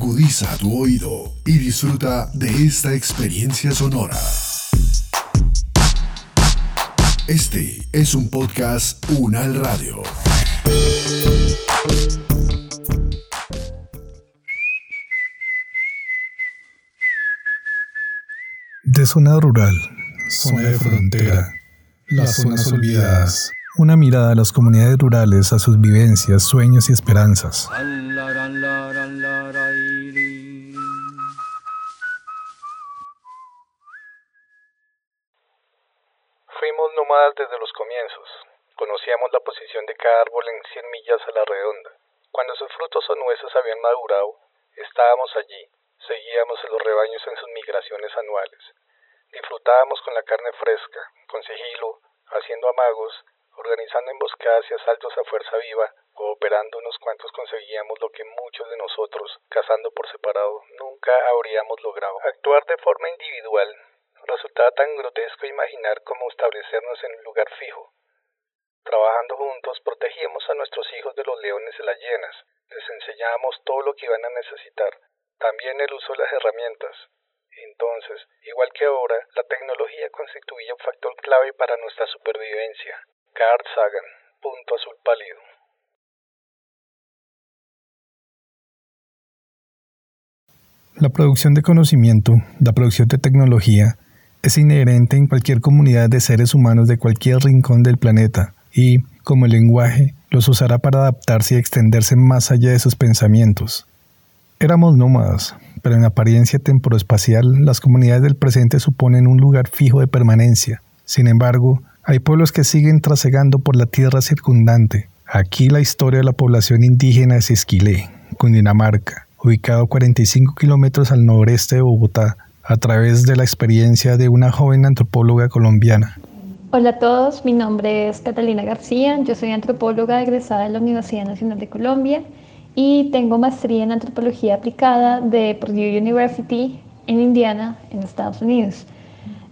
Agudiza tu oído y disfruta de esta experiencia sonora. Este es un podcast Unal Radio. De zona rural, zona de frontera, las zonas olvidadas. Una mirada a las comunidades rurales, a sus vivencias, sueños y esperanzas. Conocíamos la posición de cada árbol en 100 millas a la redonda. Cuando sus frutos o nueces habían madurado, estábamos allí, seguíamos a los rebaños en sus migraciones anuales. Disfrutábamos con la carne fresca, con sigilo, haciendo amagos, organizando emboscadas y asaltos a fuerza viva, cooperando unos cuantos conseguíamos lo que muchos de nosotros, cazando por separado, nunca habríamos logrado. Actuar de forma individual resultaba tan grotesco imaginar cómo establecernos en un lugar fijo. Trabajando juntos protegíamos a nuestros hijos de los leones y las hienas, les enseñábamos todo lo que iban a necesitar, también el uso de las herramientas. Entonces, igual que ahora, la tecnología constituía un factor clave para nuestra supervivencia. Carl Sagan, punto azul pálido. La producción de conocimiento, la producción de tecnología, es inherente en cualquier comunidad de seres humanos de cualquier rincón del planeta y, como el lenguaje, los usará para adaptarse y extenderse más allá de sus pensamientos. Éramos nómadas, pero en apariencia temporoespacial las comunidades del presente suponen un lugar fijo de permanencia. Sin embargo, hay pueblos que siguen trasegando por la tierra circundante. Aquí la historia de la población indígena es Esquilé, Cundinamarca, ubicado 45 kilómetros al noreste de Bogotá, a través de la experiencia de una joven antropóloga colombiana. Hola a todos, mi nombre es Catalina García, yo soy antropóloga egresada de la Universidad Nacional de Colombia y tengo maestría en antropología aplicada de Purdue University en Indiana, en Estados Unidos.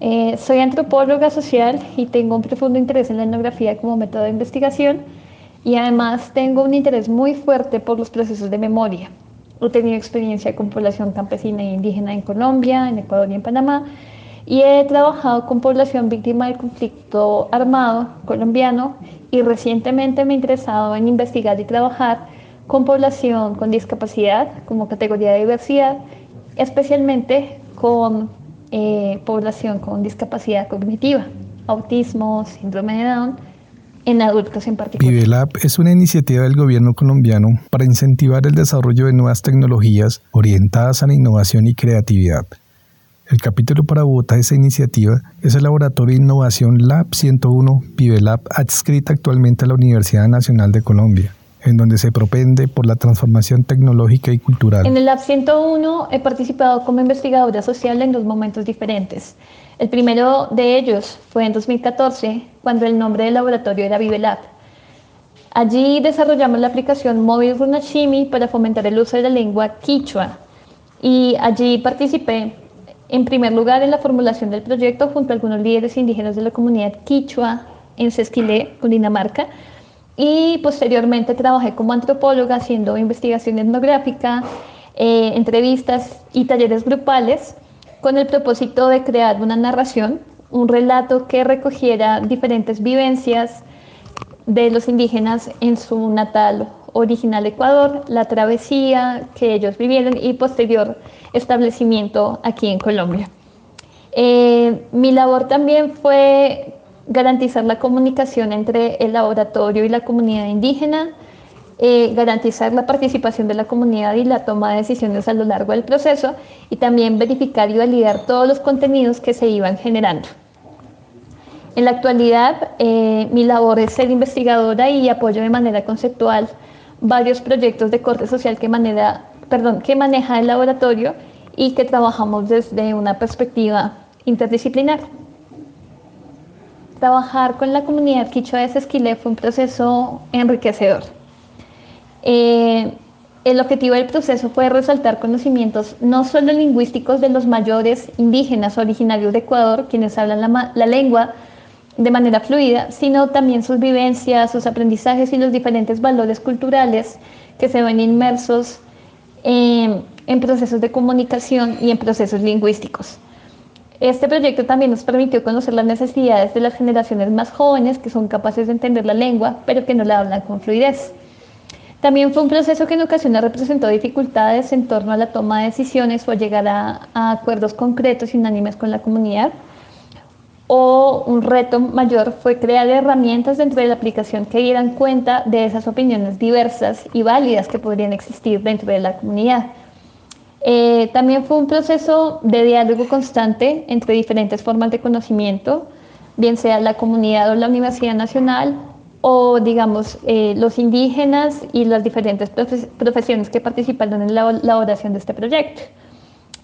Eh, soy antropóloga social y tengo un profundo interés en la etnografía como método de investigación y además tengo un interés muy fuerte por los procesos de memoria. He tenido experiencia con población campesina e indígena en Colombia, en Ecuador y en Panamá y he trabajado con población víctima del conflicto armado colombiano y recientemente me he interesado en investigar y trabajar con población con discapacidad como categoría de diversidad, especialmente con eh, población con discapacidad cognitiva, autismo, síndrome de Down, en adultos en particular. ViveLab es una iniciativa del gobierno colombiano para incentivar el desarrollo de nuevas tecnologías orientadas a la innovación y creatividad. El capítulo para Bogotá de esa iniciativa es el Laboratorio de Innovación Lab 101 ViveLab adscrita actualmente a la Universidad Nacional de Colombia en donde se propende por la transformación tecnológica y cultural. En el Lab 101 he participado como investigadora social en dos momentos diferentes. El primero de ellos fue en 2014, cuando el nombre del laboratorio era ViveLab. Allí desarrollamos la aplicación móvil Runashimi para fomentar el uso de la lengua quichua y allí participé en primer lugar en la formulación del proyecto junto a algunos líderes indígenas de la comunidad quichua en Sesquilé, Cundinamarca, y posteriormente trabajé como antropóloga haciendo investigación etnográfica, eh, entrevistas y talleres grupales con el propósito de crear una narración, un relato que recogiera diferentes vivencias de los indígenas en su natal original Ecuador, la travesía que ellos vivieron y posterior establecimiento aquí en Colombia. Eh, mi labor también fue garantizar la comunicación entre el laboratorio y la comunidad indígena, eh, garantizar la participación de la comunidad y la toma de decisiones a lo largo del proceso y también verificar y validar todos los contenidos que se iban generando. En la actualidad, eh, mi labor es ser investigadora y apoyo de manera conceptual varios proyectos de corte social que, maneja el laboratorio y que trabajamos desde una perspectiva interdisciplinar. Trabajar con la comunidad quichua de Sesquilé fue un proceso enriquecedor. Eh, el objetivo del proceso fue resaltar conocimientos no solo lingüísticos de los mayores indígenas originarios de Ecuador, quienes hablan la, la lengua de manera fluida, sino también sus vivencias, sus aprendizajes y los diferentes valores culturales que se ven inmersos eh, en procesos de comunicación y en procesos lingüísticos. Este proyecto también nos permitió conocer las necesidades de las generaciones más jóvenes que son capaces de entender la lengua, pero que no la hablan con fluidez. También fue un proceso que en ocasiones representó dificultades en torno a la toma de decisiones o a llegar a, a acuerdos concretos y unánimes con la comunidad. O un reto mayor fue crear herramientas dentro de la aplicación que dieran cuenta de esas opiniones diversas y válidas que podrían existir dentro de la comunidad. Eh, también fue un proceso de diálogo constante entre diferentes formas de conocimiento, bien sea la comunidad o la Universidad Nacional, o digamos eh, los indígenas y las diferentes profesiones que participaron en la elaboración de este proyecto.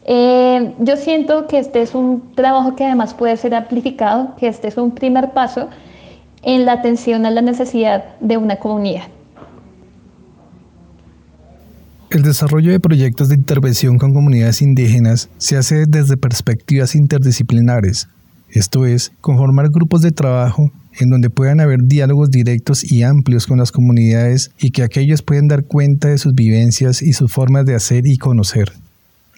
Eh, yo siento que este es un trabajo que además puede ser amplificado, que este es un primer paso en la atención a la necesidad de una comunidad. El desarrollo de proyectos de intervención con comunidades indígenas se hace desde perspectivas interdisciplinares, esto es, conformar grupos de trabajo en donde puedan haber diálogos directos y amplios con las comunidades y que aquellos puedan dar cuenta de sus vivencias y sus formas de hacer y conocer.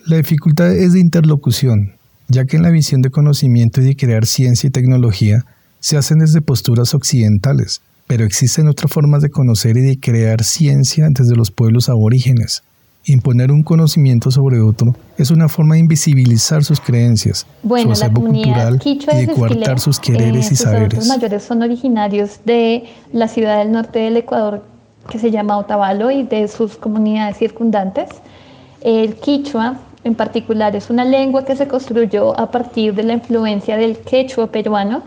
La dificultad es de interlocución, ya que en la visión de conocimiento y de crear ciencia y tecnología se hacen desde posturas occidentales, pero existen otras formas de conocer y de crear ciencia desde los pueblos aborígenes. Imponer un conocimiento sobre otro es una forma de invisibilizar sus creencias, su acervo cultural y de coartar sus quereres y saberes. Los mayores son originarios de la ciudad del norte del Ecuador que se llama Otavalo y de sus comunidades circundantes. El quichua en particular es una lengua que se construyó a partir de la influencia del quechua peruano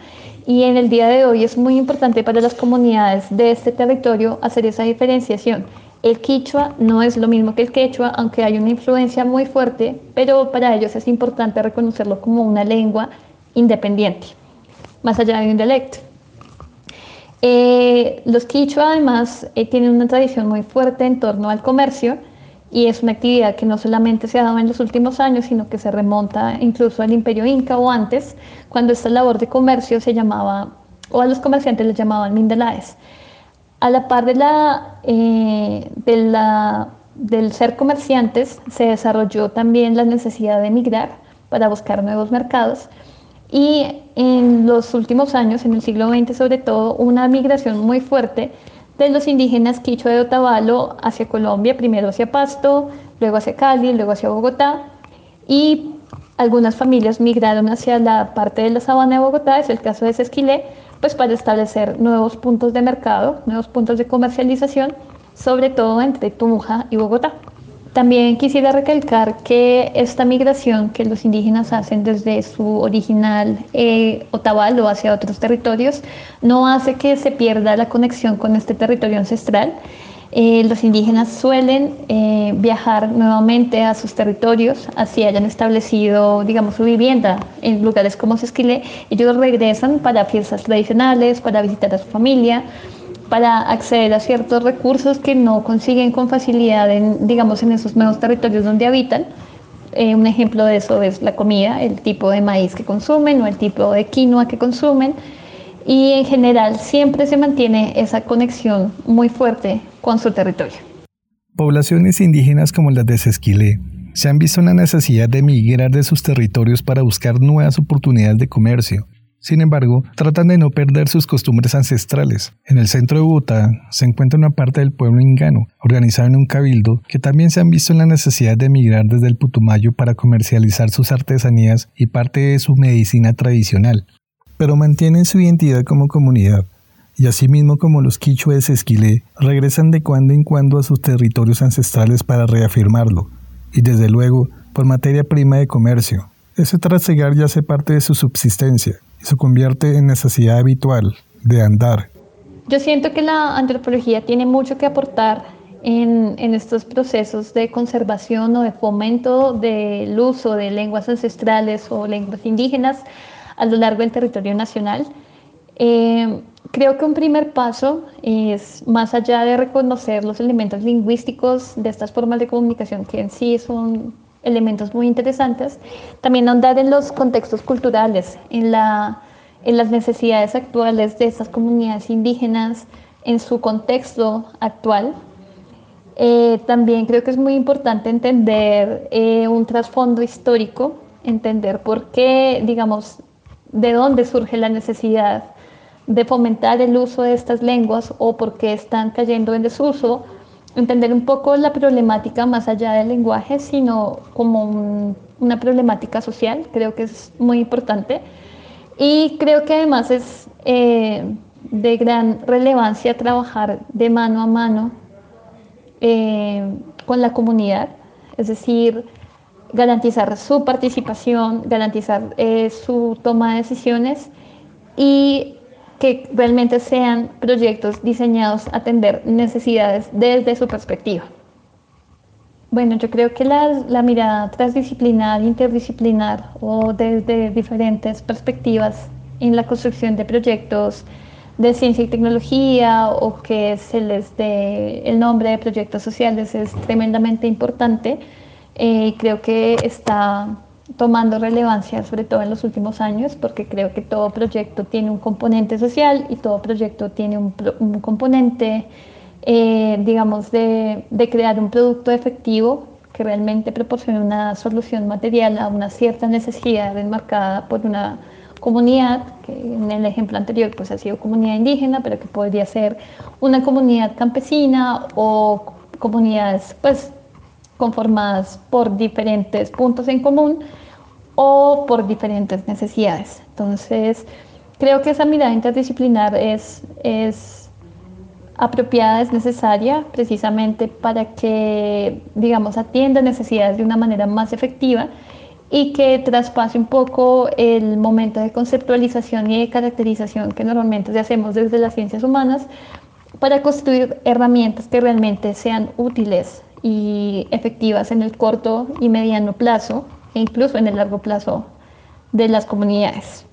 y en el día de hoy es muy importante para las comunidades de este territorio hacer esa diferenciación. El quichua no es lo mismo que el quechua, aunque hay una influencia muy fuerte, pero para ellos es importante reconocerlo como una lengua independiente, más allá de un dialecto. Eh, los quichua además eh, tienen una tradición muy fuerte en torno al comercio y es una actividad que no solamente se ha dado en los últimos años, sino que se remonta incluso al imperio inca o antes, cuando esta labor de comercio se llamaba, o a los comerciantes les llamaban mindelaes. A la par de la, eh, de la, del ser comerciantes, se desarrolló también la necesidad de emigrar para buscar nuevos mercados. Y en los últimos años, en el siglo XX sobre todo, una migración muy fuerte de los indígenas quichua de Otavalo hacia Colombia, primero hacia Pasto, luego hacia Cali, luego hacia Bogotá. Y algunas familias migraron hacia la parte de la sabana de Bogotá, es el caso de Sesquilé, pues para establecer nuevos puntos de mercado, nuevos puntos de comercialización, sobre todo entre Tunja y Bogotá. También quisiera recalcar que esta migración que los indígenas hacen desde su original eh, Otavalo hacia otros territorios no hace que se pierda la conexión con este territorio ancestral. Eh, los indígenas suelen eh, viajar nuevamente a sus territorios, así hayan establecido, digamos, su vivienda en lugares como Sesquilé. Ellos regresan para fiestas tradicionales, para visitar a su familia, para acceder a ciertos recursos que no consiguen con facilidad en, digamos, en esos nuevos territorios donde habitan. Eh, un ejemplo de eso es la comida, el tipo de maíz que consumen o el tipo de quinoa que consumen. Y en general siempre se mantiene esa conexión muy fuerte con su territorio. Poblaciones indígenas como las de Sesquilé se han visto en la necesidad de emigrar de sus territorios para buscar nuevas oportunidades de comercio sin embargo, tratan de no perder sus costumbres ancestrales. En el centro de Bogotá se encuentra una parte del pueblo ingano, organizado en un cabildo, que también se han visto en la necesidad de emigrar desde el Putumayo para comercializar sus artesanías y parte de su medicina tradicional. Pero mantienen su identidad como comunidad, y asimismo como los quichues esquilé, regresan de cuando en cuando a sus territorios ancestrales para reafirmarlo, y desde luego por materia prima de comercio. Ese trasegar ya hace parte de su subsistencia, y se convierte en necesidad habitual de andar. Yo siento que la antropología tiene mucho que aportar en, en, estos procesos de conservación o de fomento del uso de lenguas ancestrales o lenguas indígenas a lo largo del territorio nacional. Eh, creo que un primer paso es, más allá de reconocer los elementos lingüísticos de estas formas de comunicación que en sí son elementos muy interesantes. También ahondar en los contextos culturales, en, la, en las necesidades actuales de estas comunidades indígenas, en su contexto actual. Eh, también creo que es muy importante entender eh, un trasfondo histórico, entender por qué, digamos, de dónde surge la necesidad de fomentar el uso de estas lenguas o por qué están cayendo en desuso, entender un poco la problemática más allá del lenguaje, sino como una problemática social, creo que es muy importante. Y creo que además es eh, de gran relevancia trabajar de mano a mano eh, con la comunidad, es decir, garantizar su participación, garantizar eh, su toma de decisiones y que realmente sean proyectos diseñados a atender necesidades desde su perspectiva. Bueno, yo creo que la, la mirada transdisciplinar, interdisciplinar o desde diferentes perspectivas en la construcción de proyectos de ciencia y tecnología o que se les dé el nombre de proyectos sociales es tremendamente importante. Eh, creo que está tomando relevancia, sobre todo en los últimos años, porque creo que todo proyecto tiene un componente social y todo proyecto tiene un, componente, eh, digamos, de, de crear un producto efectivo que realmente proporcione una solución material a una cierta necesidad enmarcada por una comunidad, que en el ejemplo anterior pues ha sido comunidad indígena, pero que podría ser una comunidad campesina o comunidades pues conformadas por diferentes puntos en común o por diferentes necesidades. Entonces, creo que esa mirada interdisciplinar es, es apropiada, es necesaria precisamente para que, digamos, atienda necesidades de una manera más efectiva y que traspase un poco el momento de conceptualización y de caracterización que normalmente hacemos desde las ciencias humanas para construir herramientas que realmente sean útiles y efectivas en el corto y mediano plazo e incluso en el largo plazo de las comunidades.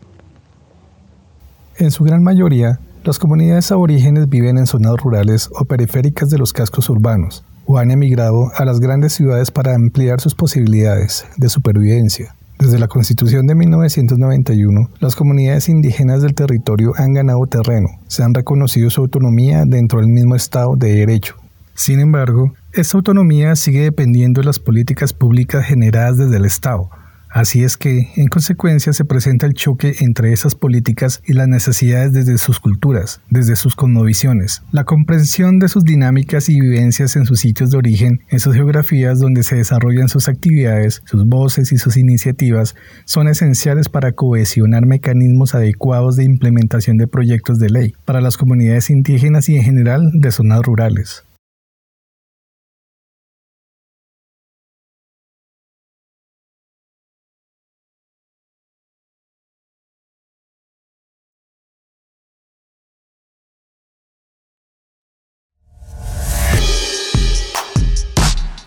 En su gran mayoría, las comunidades aborígenes viven en zonas rurales o periféricas de los cascos urbanos, o han emigrado a las grandes ciudades para ampliar sus posibilidades de supervivencia. Desde la Constitución de 1991, las comunidades indígenas del territorio han ganado terreno, se han reconocido su autonomía dentro del mismo Estado de Derecho. Sin embargo, esta autonomía sigue dependiendo de las políticas públicas generadas desde el Estado, Así es que, en consecuencia, se presenta el choque entre esas políticas y las necesidades desde sus culturas, desde sus cosmovisiones. La comprensión de sus dinámicas y vivencias en sus sitios de origen, en sus geografías donde se desarrollan sus actividades, sus voces y sus iniciativas, son esenciales para cohesionar mecanismos adecuados de implementación de proyectos de ley para las comunidades indígenas y en general de zonas rurales.